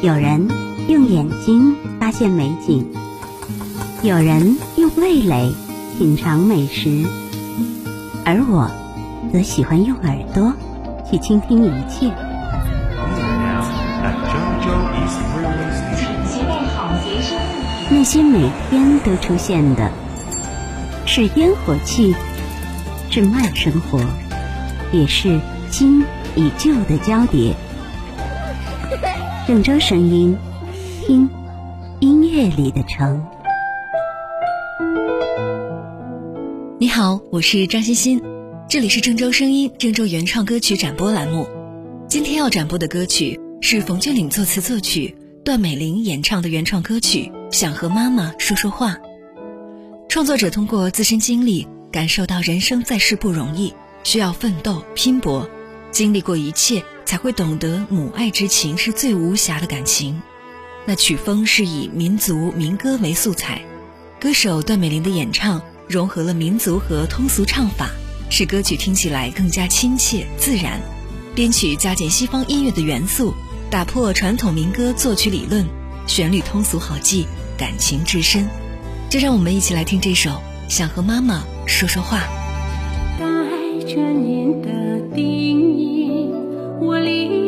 有人用眼睛发现美景，有人用味蕾品尝美食，而我则喜欢用耳朵去倾听一切。那些每天都出现的，是烟火气，是慢生活，也是新与旧的交叠。郑州声音，听音乐里的城。你好，我是张欣欣，这里是郑州声音郑州原创歌曲展播栏目。今天要展播的歌曲是冯俊岭作词作曲，段美玲演唱的原创歌曲《想和妈妈说说话》。创作者通过自身经历，感受到人生在世不容易，需要奋斗拼搏，经历过一切。才会懂得母爱之情是最无瑕的感情。那曲风是以民族民歌为素材，歌手段美玲的演唱融合了民族和通俗唱法，使歌曲听起来更加亲切自然。编曲加减西方音乐的元素，打破传统民歌作曲理论，旋律通俗好记，感情至深。就让我们一起来听这首《想和妈妈说说话》。带着您的。我离。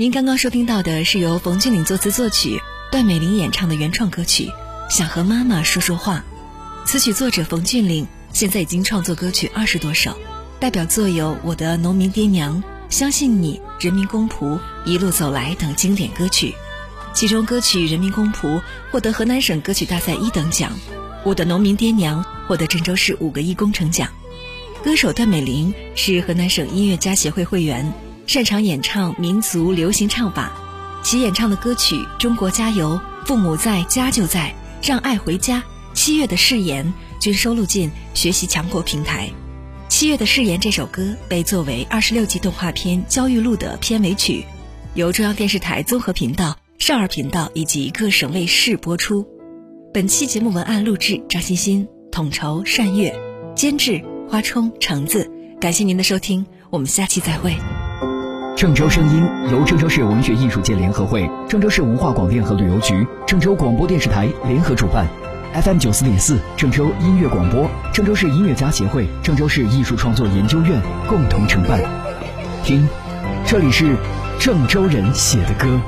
您刚刚收听到的是由冯俊岭作词作曲、段美玲演唱的原创歌曲《想和妈妈说说话》。词曲作者冯俊岭现在已经创作歌曲二十多首，代表作有《我的农民爹娘》《相信你》《人民公仆》《一路走来》等经典歌曲。其中歌曲《人民公仆》获得河南省歌曲大赛一等奖，《我的农民爹娘》获得郑州市五个一工程奖。歌手段美玲是河南省音乐家协会会员，擅长演唱民族流行唱法。其演唱的歌曲《中国加油》《父母在，家就在》《让爱回家》《七月的誓言》均收录进学习强国平台。《七月的誓言》这首歌被作为二十六集动画片《焦裕禄》的片尾曲，由中央电视台综合频道、少儿频道以及各省卫视播出。本期节目文案录制张欣欣，统筹单月，监制花冲、橙子。感谢您的收听，我们下期再会。郑州声音由郑州市文学艺术界联合会、郑州市文化广电和旅游局、郑州广播电视台联合主办，FM 九四点四郑州音乐广播、郑州市音乐家协会、郑州市艺术创作研究院共同承办。听，这里是郑州人写的歌。